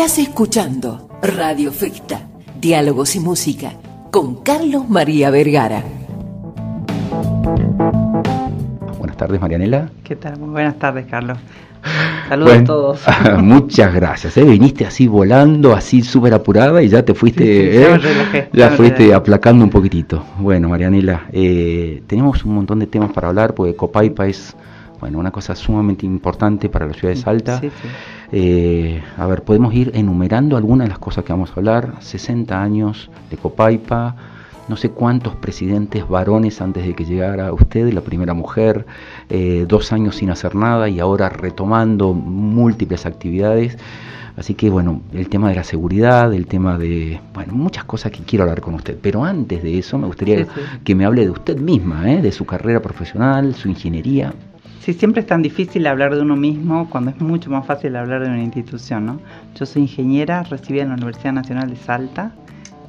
Estás escuchando Radio Festa, Diálogos y Música, con Carlos María Vergara. Buenas tardes, Marianela. ¿Qué tal? Muy buenas tardes, Carlos. Saludos a todos. muchas gracias. ¿eh? Viniste así volando, así súper apurada y ya te fuiste, ¿eh? ya, fuiste aplacando un poquitito. Bueno, Marianela, eh, tenemos un montón de temas para hablar porque Copaipa es bueno, una cosa sumamente importante para la ciudad de Salta. Eh, a ver, podemos ir enumerando algunas de las cosas que vamos a hablar. 60 años de Copaipa, no sé cuántos presidentes varones antes de que llegara usted, la primera mujer, eh, dos años sin hacer nada y ahora retomando múltiples actividades. Así que bueno, el tema de la seguridad, el tema de, bueno, muchas cosas que quiero hablar con usted. Pero antes de eso me gustaría que me hable de usted misma, ¿eh? de su carrera profesional, su ingeniería. Sí, siempre es tan difícil hablar de uno mismo cuando es mucho más fácil hablar de una institución, ¿no? Yo soy ingeniera, recibida en la Universidad Nacional de Salta.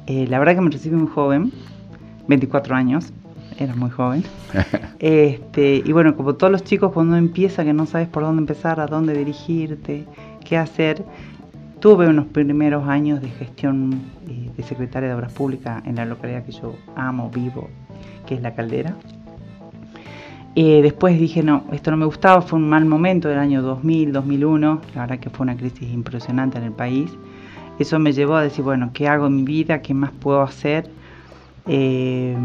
Eh, la verdad que me recibí muy joven, 24 años, era muy joven. este, y bueno, como todos los chicos, cuando empieza que no sabes por dónde empezar, a dónde dirigirte, qué hacer, tuve unos primeros años de gestión eh, de secretaria de Obras Públicas en la localidad que yo amo, vivo, que es La Caldera. Eh, después dije, no, esto no me gustaba, fue un mal momento del año 2000, 2001, la verdad que fue una crisis impresionante en el país. Eso me llevó a decir, bueno, ¿qué hago en mi vida? ¿Qué más puedo hacer? Eh,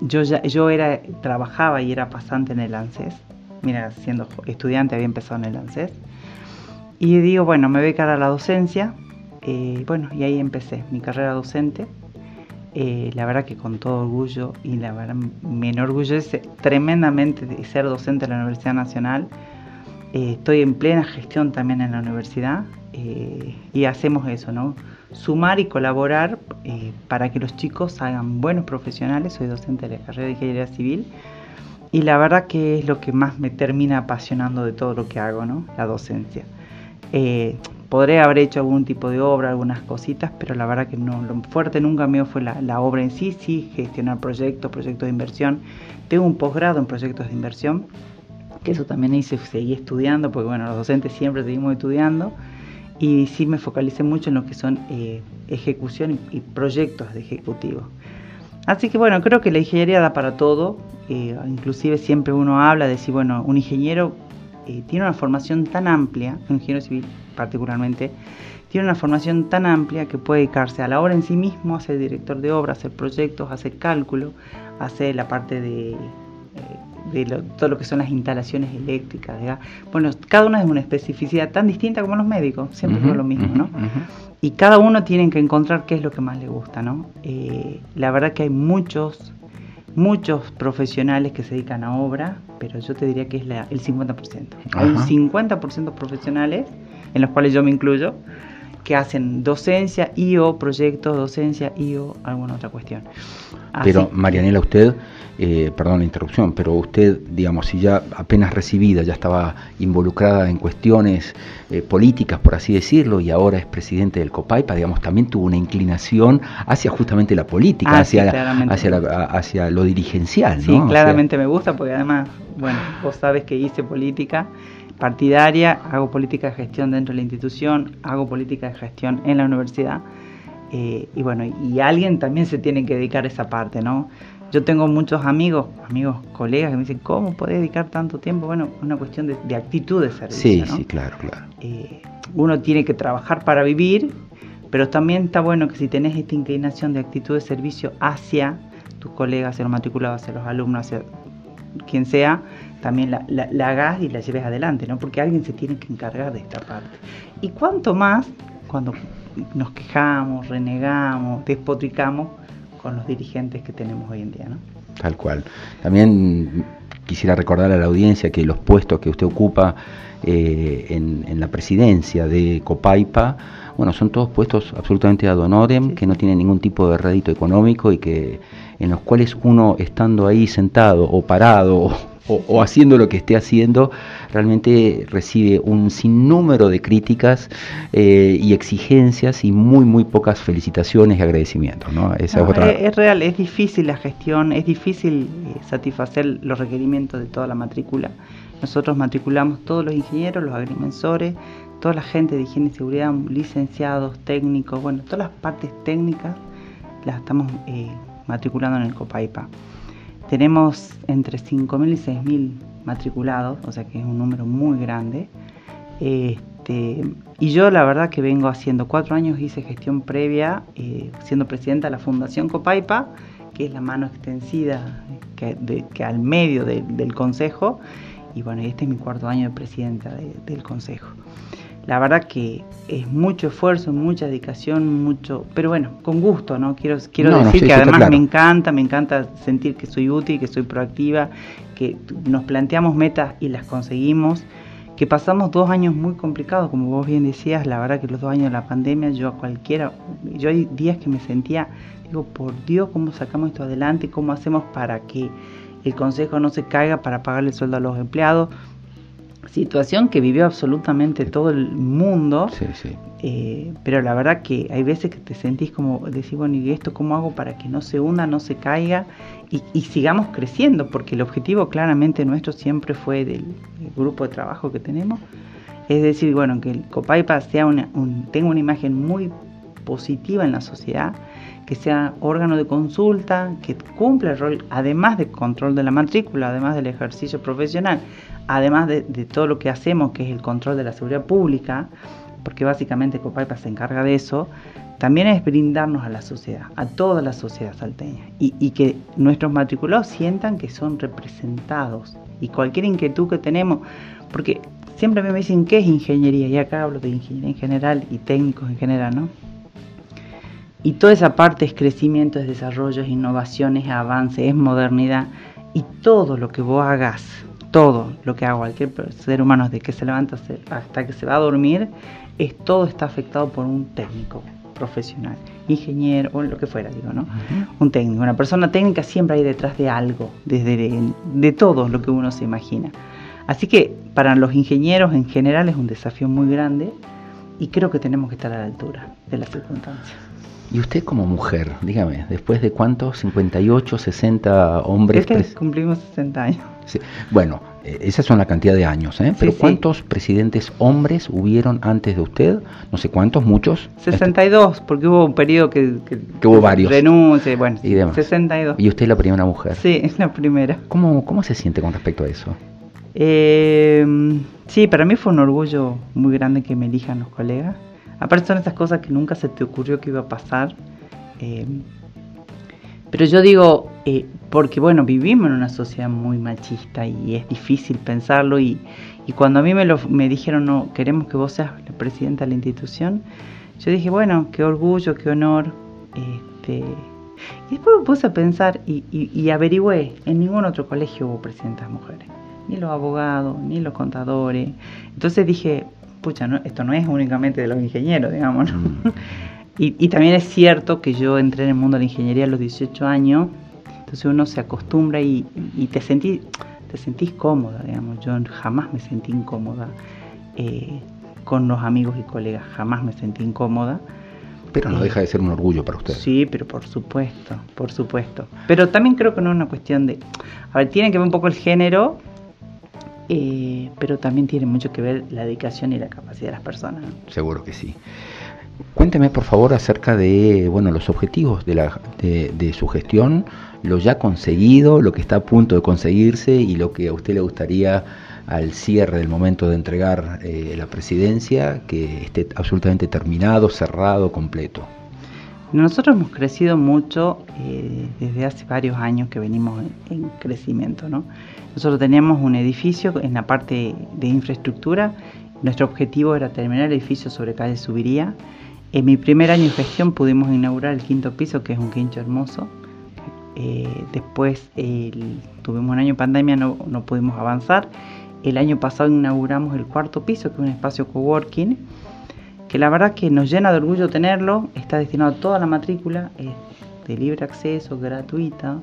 yo, ya, yo era, trabajaba y era pasante en el ANSES. Mira, siendo estudiante había empezado en el ANSES. Y digo, bueno, me voy a dedicar a la docencia. Eh, bueno, y ahí empecé mi carrera docente. Eh, la verdad que con todo orgullo y la verdad me enorgullece tremendamente de ser docente en la Universidad Nacional. Eh, estoy en plena gestión también en la universidad eh, y hacemos eso, ¿no? Sumar y colaborar para que los chicos hagan buenos profesionales. Soy docente de la carrera de Ingeniería Civil y la verdad que es lo que más me termina apasionando de todo lo que hago, ¿no? La docencia. Podré haber hecho algún tipo de obra, algunas cositas, pero la verdad que no, lo fuerte nunca mío fue la, obra en sí, sí, gestionar proyectos, proyectos de inversión. Tengo un posgrado en proyectos de inversión, que eso también hice, seguí estudiando, porque bueno, los docentes siempre seguimos estudiando, y sí me focalicé mucho en lo que son eh, ejecución y, proyectos de ejecutivo. Así que bueno, creo que la ingeniería da para todo, eh, inclusive siempre uno habla de si, bueno, un ingeniero eh, tiene una formación tan amplia, un ingeniero civil particularmente, tiene una formación tan amplia que puede dedicarse a la obra en sí mismo, a ser director de obra, a hacer proyectos, a hacer cálculo, a hacer la parte de, eh, todo lo que son las instalaciones eléctricas. Bueno, cada una es una especificidad tan distinta como los médicos, siempre es lo mismo, ¿no? Y cada uno tiene que encontrar qué es lo que más le gusta, ¿no? Eh, la verdad que hay muchos muchos profesionales que se dedican a obra, pero yo te diría que es el 50%. Hay un 50% profesionales, en los cuales yo me incluyo, que hacen docencia y o proyectos, docencia y o alguna otra cuestión. pero Marianela, usted, eh, perdón la interrupción, pero usted, digamos, si ya apenas recibida, ya estaba involucrada en cuestiones eh, políticas, por así decirlo, y ahora es presidente del COPAIPA, digamos, también tuvo una inclinación hacia justamente la política, ah, hacia, hacia, hacia, lo dirigencial. Sí, claramente me gusta, porque además, bueno, vos sabes que hice política partidaria, hago política de gestión dentro de la institución, hago política de gestión en la universidad. Eh, y bueno, y alguien también se tiene que dedicar a esa parte, ¿no? Yo tengo muchos amigos, amigos, colegas que me dicen, ¿cómo podés dedicar tanto tiempo? Bueno, es una cuestión de, actitud de servicio. Sí, sí, claro, claro. Eh, uno tiene que trabajar para vivir, pero también está bueno que si tenés esta inclinación de actitud de servicio hacia tus colegas, hacia los matriculados, hacia los alumnos, hacia quien sea, también la, la, hagas y la lleves adelante, ¿no? Porque alguien se tiene que encargar de esta parte. Y cuanto más cuando nos quejamos, renegamos, despotricamos con los dirigentes que tenemos hoy en día, ¿no? Tal cual. También quisiera recordar a la audiencia que los puestos que usted ocupa eh, en, la presidencia de Copaipa, bueno, son todos puestos absolutamente ad honorem, que no tienen ningún tipo de rédito económico y que en los cuales uno estando ahí sentado o parado o, haciendo lo que esté haciendo, realmente recibe un sinnúmero de críticas eh, y exigencias y muy, muy pocas felicitaciones y agradecimientos. ¿no? Esa es, otra... es, real, es difícil la gestión, es difícil eh, satisfacer los requerimientos de toda la matrícula. Nosotros matriculamos todos los ingenieros, los agrimensores, toda la gente de higiene y seguridad, licenciados, técnicos, bueno, todas las partes técnicas las estamos eh, matriculando en el COPAIPA. Tenemos entre 5.000 y 6.000 matriculados, o sea que es un número muy grande. Este, y yo la verdad que vengo haciendo cuatro años, hice gestión previa, eh, siendo presidenta de la Fundación Copaipa, que es la mano extensida que, al medio del Consejo. Y bueno, este es mi cuarto año de presidenta del Consejo la verdad que es mucho esfuerzo, mucha dedicación, mucho, pero bueno, con gusto, ¿no? Quiero, quiero decir que además me encanta, me encanta sentir que soy útil, que soy proactiva, que nos planteamos metas y las conseguimos, que pasamos dos años muy complicados, como vos bien decías, la verdad que los dos años de la pandemia, yo a cualquiera, yo hay días que me sentía, digo, por Dios, ¿cómo sacamos esto adelante? ¿Cómo hacemos para que el consejo no se caiga para pagarle el sueldo a los empleados? Situación que vivió absolutamente todo el mundo. Sí, sí. Eh, pero la verdad que hay veces que te sentís como decir, bueno, ¿y esto cómo hago para que no se hunda, no se caiga y, sigamos creciendo? Porque el objetivo claramente nuestro siempre fue del, grupo de trabajo que tenemos. Es decir, bueno, que el Copaipa sea una, tenga una imagen muy positiva en la sociedad, que sea órgano de consulta, que cumpla el rol, además de control de la matrícula, además del ejercicio profesional, además de, todo lo que hacemos, que es el control de la seguridad pública, porque básicamente Copaipa se encarga de eso, también es brindarnos a la sociedad, a toda la sociedad salteña, y, que nuestros matriculados sientan que son representados. Y cualquier inquietud que tenemos, porque siempre me dicen qué es ingeniería, y acá hablo de ingeniería en general y técnicos en general, ¿no? Y toda esa parte es crecimiento, es desarrollo, es innovación, es avance, es modernidad. Y todo lo que vos hagas todo lo que haga cualquier ser humano desde que se levanta hasta que se va a dormir, es todo está afectado por un técnico profesional, ingeniero o lo que fuera, digo, ¿no? Un técnico, una persona técnica siempre hay detrás de algo, desde de, todo lo que uno se imagina. Así que para los ingenieros en general es un desafío muy grande y creo que tenemos que estar a la altura de las circunstancias. Y usted como mujer, dígame, después de cuántos, 58, 60 hombres... Este cumplimos 60 años. Bueno, eh, esa son la cantidad de años, ¿eh? Pero ¿cuántos presidentes hombres hubieron antes de usted? No sé cuántos, muchos. 62, porque hubo un periodo que... Que, hubo varios. Renuncia, bueno, y demás. 62. ¿Y usted es la primera mujer? Sí, es la primera. ¿Cómo, cómo se siente con respecto a eso? Eh, sí, para mí fue un orgullo muy grande que me elijan los colegas. Aparte son esas cosas que nunca se te ocurrió que iba a pasar. Eh, pero yo digo, eh, porque bueno, vivimos en una sociedad muy machista y es difícil pensarlo y, cuando a mí me, lo, me dijeron, no, queremos que vos seas la presidenta de la institución, yo dije, bueno, qué orgullo, qué honor. Este, y después me puse a pensar y, y, averigüé, en ningún otro colegio hubo presidentas mujeres, ni los abogados, ni los contadores. Entonces dije, pucha, no, esto no es únicamente de los ingenieros, digamos. ¿no? Mm. Y, también es cierto que yo entré en el mundo de la ingeniería a los 18 años, entonces uno se acostumbra y, te, sentí, te sentís cómoda, digamos. Yo jamás me sentí incómoda eh, con los amigos y colegas, jamás me sentí incómoda. Pero no eh, deja de ser un orgullo para usted. Sí, pero por supuesto, por supuesto. Pero también creo que no es una cuestión de... A ver, tiene que ver un poco el género, eh, pero también tiene mucho que ver la dedicación y la capacidad de las personas. Seguro que sí. Cuénteme por favor acerca de bueno los objetivos de, la, de, su gestión, lo ya conseguido, lo que está a punto de conseguirse y lo que a usted le gustaría al cierre del momento de entregar eh, la presidencia, que esté absolutamente terminado, cerrado, completo. Nosotros hemos crecido mucho eh, desde hace varios años que venimos en, crecimiento. ¿no? Nosotros teníamos un edificio en la parte de infraestructura. Nuestro objetivo era terminar el edificio sobre calle Subiría. En mi primer año de gestión pudimos inaugurar el quinto piso, que es un quincho hermoso. Eh, después tuvimos un año de pandemia, no, no pudimos avanzar. El año pasado inauguramos el cuarto piso, que es un espacio coworking que la verdad que nos llena de orgullo tenerlo, está destinado a toda la matrícula, es de libre acceso, gratuita,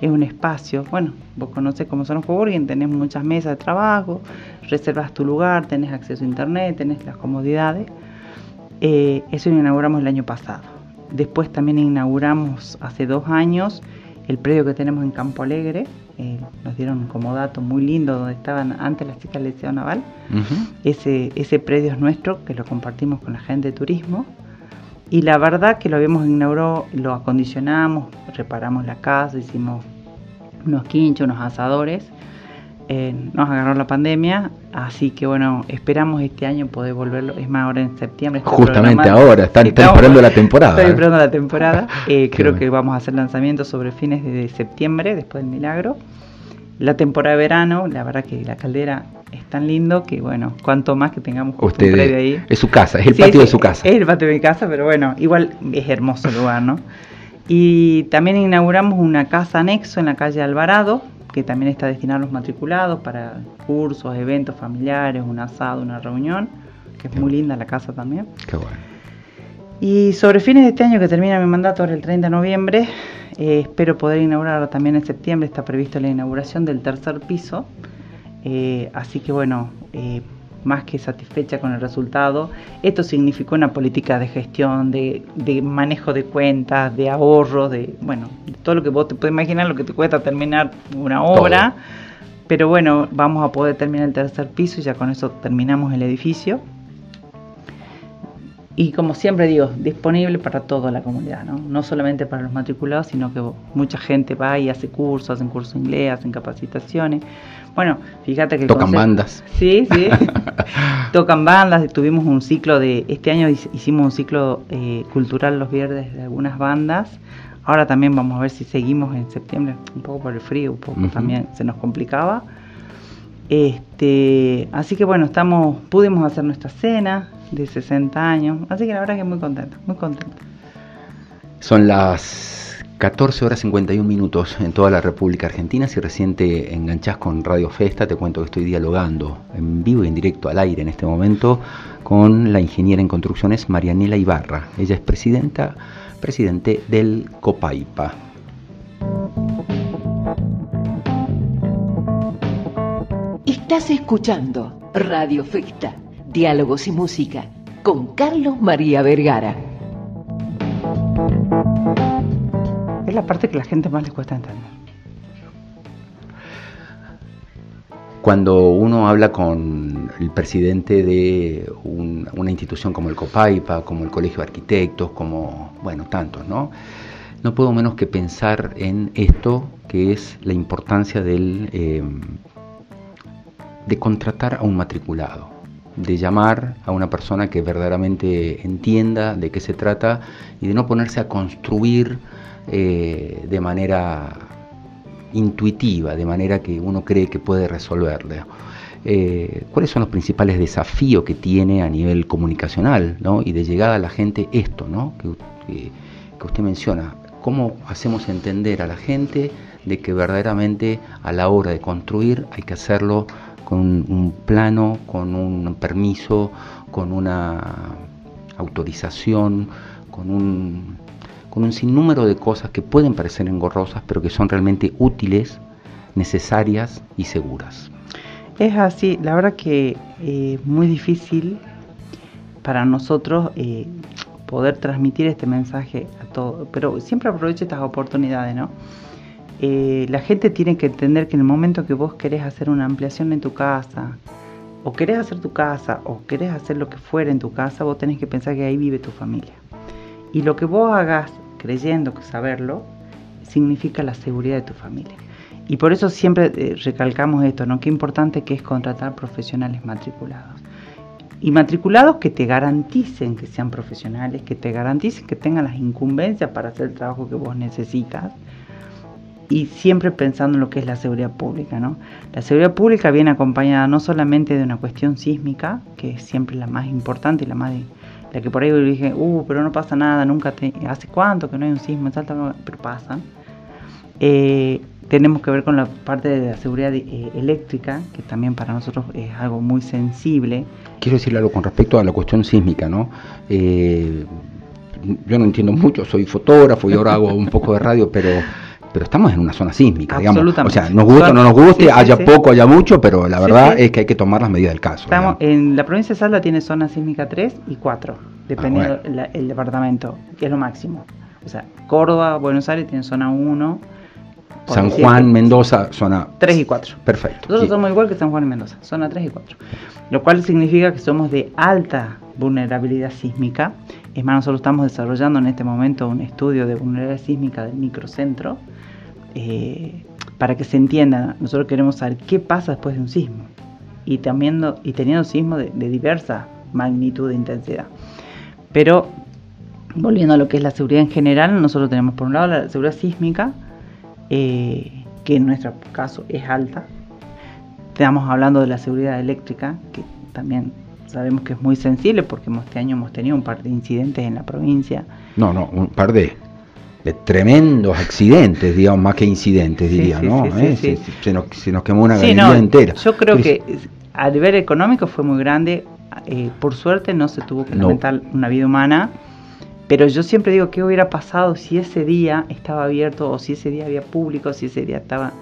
es un espacio, bueno, vos conocés cómo son los coworking, tenés muchas mesas de trabajo, reservas tu lugar, tenés acceso a internet, tenés las comodidades. Eh, eso lo inauguramos el año pasado. Después también inauguramos hace dos años el predio que tenemos en Campo Alegre, eh, nos dieron como dato muy lindo donde estaban antes las chicas del Liceo Naval. ese, ese predio es nuestro, que lo compartimos con la gente de turismo. Y la verdad que lo habíamos inaugurado, lo acondicionamos, reparamos la casa, hicimos unos quinchos, unos asadores. Eh, nos agarró la pandemia, así que bueno, esperamos este año poder volverlo. Es más, ahora en septiembre. Justamente ahora, están, esperando la temporada. ¿eh? esperando la temporada. Eh, creo que vamos a hacer lanzamientos sobre fines de septiembre, después del milagro. La temporada de verano, la verdad que la caldera es tan lindo que, bueno, cuanto más que tengamos Usted, un ahí. Es su casa, es el patio de su casa. Es el patio de mi casa, pero bueno, igual es hermoso el lugar, ¿no? Y también inauguramos una casa anexo en la calle Alvarado, que también está destinada a los matriculados para cursos, eventos familiares, un asado, una reunión, que es muy linda la casa también. Qué bueno. Y sobre fines de este año que termina mi mandato, ahora el 30 de noviembre, eh, espero poder inaugurar también en septiembre, está previsto la inauguración del tercer piso eh, así que bueno, eh, más que satisfecha con el resultado, esto significó una política de gestión, de, manejo de cuentas, de ahorro, de bueno, todo lo que vos te puedes imaginar, lo que te cuesta terminar una obra. Pero bueno, vamos a poder terminar el tercer piso y ya con eso terminamos el edificio y como siempre digo, disponible para toda la comunidad, ¿no? no solamente para los matriculados, sino que mucha gente va y hace cursos, hacen cursos de inglés, hacen capacitaciones. Bueno, fíjate que... Tocan bandas. Sí, sí. Tocan bandas, tuvimos un ciclo de... Este año hicimos un ciclo eh, cultural los viernes de algunas bandas. Ahora también vamos a ver si seguimos en septiembre, un poco por el frío, un poco también se nos complicaba. Este, así que bueno, estamos, pudimos hacer nuestra cena, de 60 años. Así que la verdad que muy contenta, muy contenta. Son las 14 horas 51 minutos en toda la República Argentina. Si recién te enganchás con Radio Festa, te cuento que estoy dialogando en vivo y en directo al aire en este momento con la ingeniera en construcciones Marianela Ibarra. Ella es presidenta, presidente del COPAIPA. Estás escuchando Radio Festa Diálogos y Música con Carlos María Vergara. Es la parte que a la gente más le cuesta entender. Cuando uno habla con el presidente de una institución como el COPAIPA, como el Colegio de Arquitectos, como, bueno, tantos, ¿no? No puedo menos que pensar en esto que es la importancia del, eh, de contratar a un matriculado de llamar a una persona que verdaderamente entienda de qué se trata y de no ponerse a construir eh, de manera intuitiva, de manera que uno cree que puede resolverle. Eh, ¿Cuáles son los principales desafíos que tiene a nivel comunicacional y de llegada a la gente esto ¿no? que usted menciona? ¿Cómo hacemos entender a la gente de que verdaderamente a la hora de construir hay que hacerlo con un plano, con un permiso, con una autorización, con un, con un sinnúmero de cosas que pueden parecer engorrosas, pero que son realmente útiles, necesarias y seguras. Es así, la verdad que es eh, muy difícil para nosotros eh, poder transmitir este mensaje a todos, pero siempre aprovecho estas oportunidades, ¿no? Eh, la gente tiene que entender que en el momento que vos querés hacer una ampliación en tu casa, o querés hacer tu casa, o querés hacer lo que fuera en tu casa, vos tenés que pensar que ahí vive tu familia. Y lo que vos hagas creyendo que saberlo, significa la seguridad de tu familia. Y por eso siempre eh, recalcamos esto, ¿no? Qué importante que es contratar profesionales matriculados. Y matriculados que te garanticen que sean profesionales, que te garanticen que tengan las incumbencias para hacer el trabajo que vos necesitas y siempre pensando en lo que es la seguridad pública. ¿no? La seguridad pública viene acompañada no solamente de una cuestión sísmica, que es siempre la más importante y la más la que por ahí dije, uh, pero no pasa nada, nunca te, hace cuánto que no hay un sismo en Salta, pero pasan. Eh, tenemos que ver con la parte de la seguridad eh, eléctrica, que también para nosotros es algo muy sensible. Quiero decirle algo con respecto a la cuestión sísmica, ¿no? Eh, yo no entiendo mucho, soy fotógrafo y ahora hago un poco de radio, pero pero estamos en una zona sísmica, digamos. O sea, nos gusta o no nos guste, haya poco, haya mucho, pero la verdad es que hay que tomar las medidas del caso. Estamos en la provincia de Salta tiene zona sísmica 3 y 4, dependiendo ah, el departamento, que es lo máximo. O sea, Córdoba, Buenos Aires tienen zona 1. San Juan, Mendoza, zona 3 y 4. Perfecto. Nosotros somos igual que San Juan y Mendoza, zona 3 y 4. Lo cual significa que somos de alta vulnerabilidad sísmica. Es más, nosotros estamos desarrollando en este momento un estudio de vulnerabilidad sísmica del microcentro. Eh, para que se entienda, nosotros queremos saber qué pasa después de un sismo. Y, también, y teniendo sismos de, de diversa magnitud de intensidad. Pero volviendo a lo que es la seguridad en general, nosotros tenemos por un lado la seguridad sísmica, eh, que en nuestro caso es alta. Estamos hablando de la seguridad eléctrica, que también sabemos que es muy sensible porque este año hemos tenido un par de incidentes en la provincia. No, no, un par de, tremendos accidentes, digamos, más que incidentes, diría, ¿no? Eh, se, nos, quemó una galería entera. Yo creo que a nivel económico fue muy grande. Eh, por suerte no se tuvo que lamentar una vida humana pero yo siempre digo, ¿qué hubiera pasado si ese día estaba abierto o si ese día había público, si ese día estaba...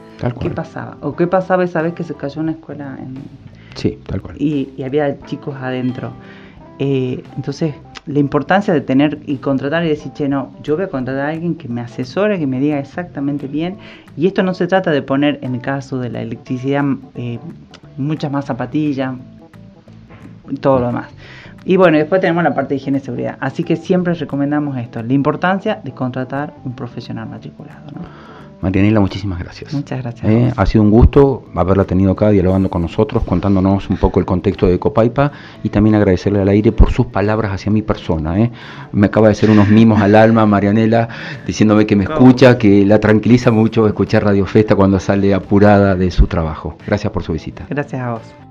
¿Qué pasaba? ¿O qué pasaba esa vez que se cayó una escuela en... Sí, tal cual. Y, había chicos adentro. Eh, entonces, la importancia de tener y contratar y decir, che, no, yo voy a contratar a alguien que me asesore, que me diga exactamente bien. Y esto no se trata de poner, en el caso de la electricidad, eh, muchas más zapatillas, todo lo demás. Y bueno, después tenemos la parte de higiene y seguridad. Así que siempre recomendamos esto, la importancia de contratar un profesional matriculado. Marianela, muchísimas gracias. Muchas gracias. Eh, ha sido un gusto haberla tenido acá dialogando con nosotros, contándonos un poco el contexto de Copaipa y también agradecerle al aire por sus palabras hacia mi persona. Eh. Me acaba de hacer unos mimos al alma, Marianela, diciéndome que me escucha, que la tranquiliza mucho escuchar Radio Festa cuando sale apurada de su trabajo. Gracias por su visita. Gracias a vos.